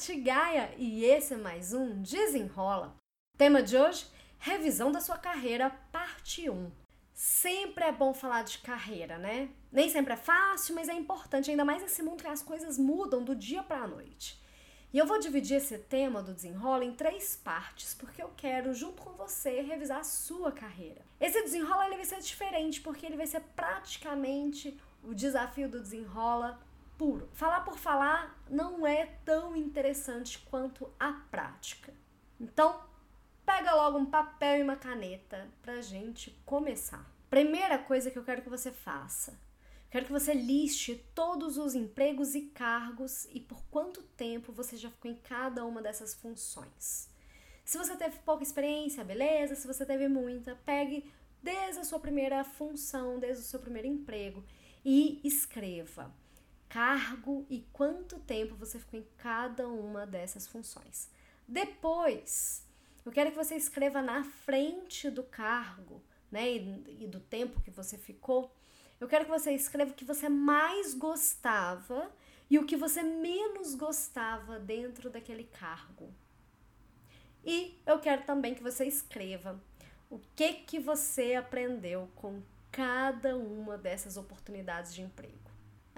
Nath Gaia e esse é mais um Desenrola. Tema de hoje: revisão da sua carreira, parte 1. Sempre é bom falar de carreira, né? Nem sempre é fácil, mas é importante, ainda mais nesse mundo que as coisas mudam do dia para a noite. E eu vou dividir esse tema do desenrola em três partes, porque eu quero, junto com você, revisar a sua carreira. Esse desenrola ele vai ser diferente, porque ele vai ser praticamente o desafio do desenrola puro. Falar por falar não é tão interessante quanto a prática. Então, pega logo um papel e uma caneta pra gente começar. Primeira coisa que eu quero que você faça. Quero que você liste todos os empregos e cargos e por quanto tempo você já ficou em cada uma dessas funções. Se você teve pouca experiência, beleza. Se você teve muita, pegue desde a sua primeira função, desde o seu primeiro emprego e escreva cargo e quanto tempo você ficou em cada uma dessas funções. Depois, eu quero que você escreva na frente do cargo, né, e, e do tempo que você ficou. Eu quero que você escreva o que você mais gostava e o que você menos gostava dentro daquele cargo. E eu quero também que você escreva o que que você aprendeu com cada uma dessas oportunidades de emprego.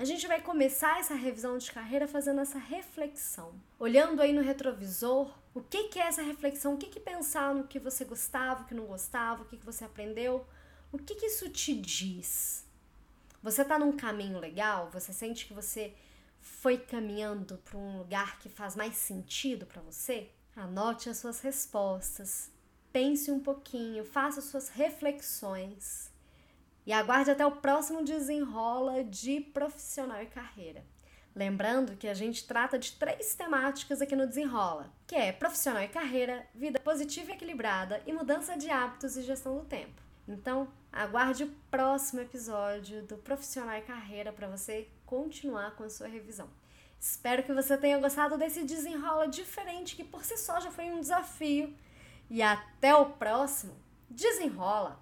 A gente vai começar essa revisão de carreira fazendo essa reflexão, olhando aí no retrovisor, o que, que é essa reflexão, o que, que pensar no que você gostava, o que não gostava, o que, que você aprendeu, o que, que isso te diz? Você está num caminho legal? Você sente que você foi caminhando para um lugar que faz mais sentido para você? Anote as suas respostas, pense um pouquinho, faça suas reflexões. E aguarde até o próximo desenrola de profissional e carreira. Lembrando que a gente trata de três temáticas aqui no Desenrola, que é profissional e carreira, vida positiva e equilibrada e mudança de hábitos e gestão do tempo. Então, aguarde o próximo episódio do Profissional e Carreira para você continuar com a sua revisão. Espero que você tenha gostado desse desenrola diferente que por si só já foi um desafio. E até o próximo Desenrola!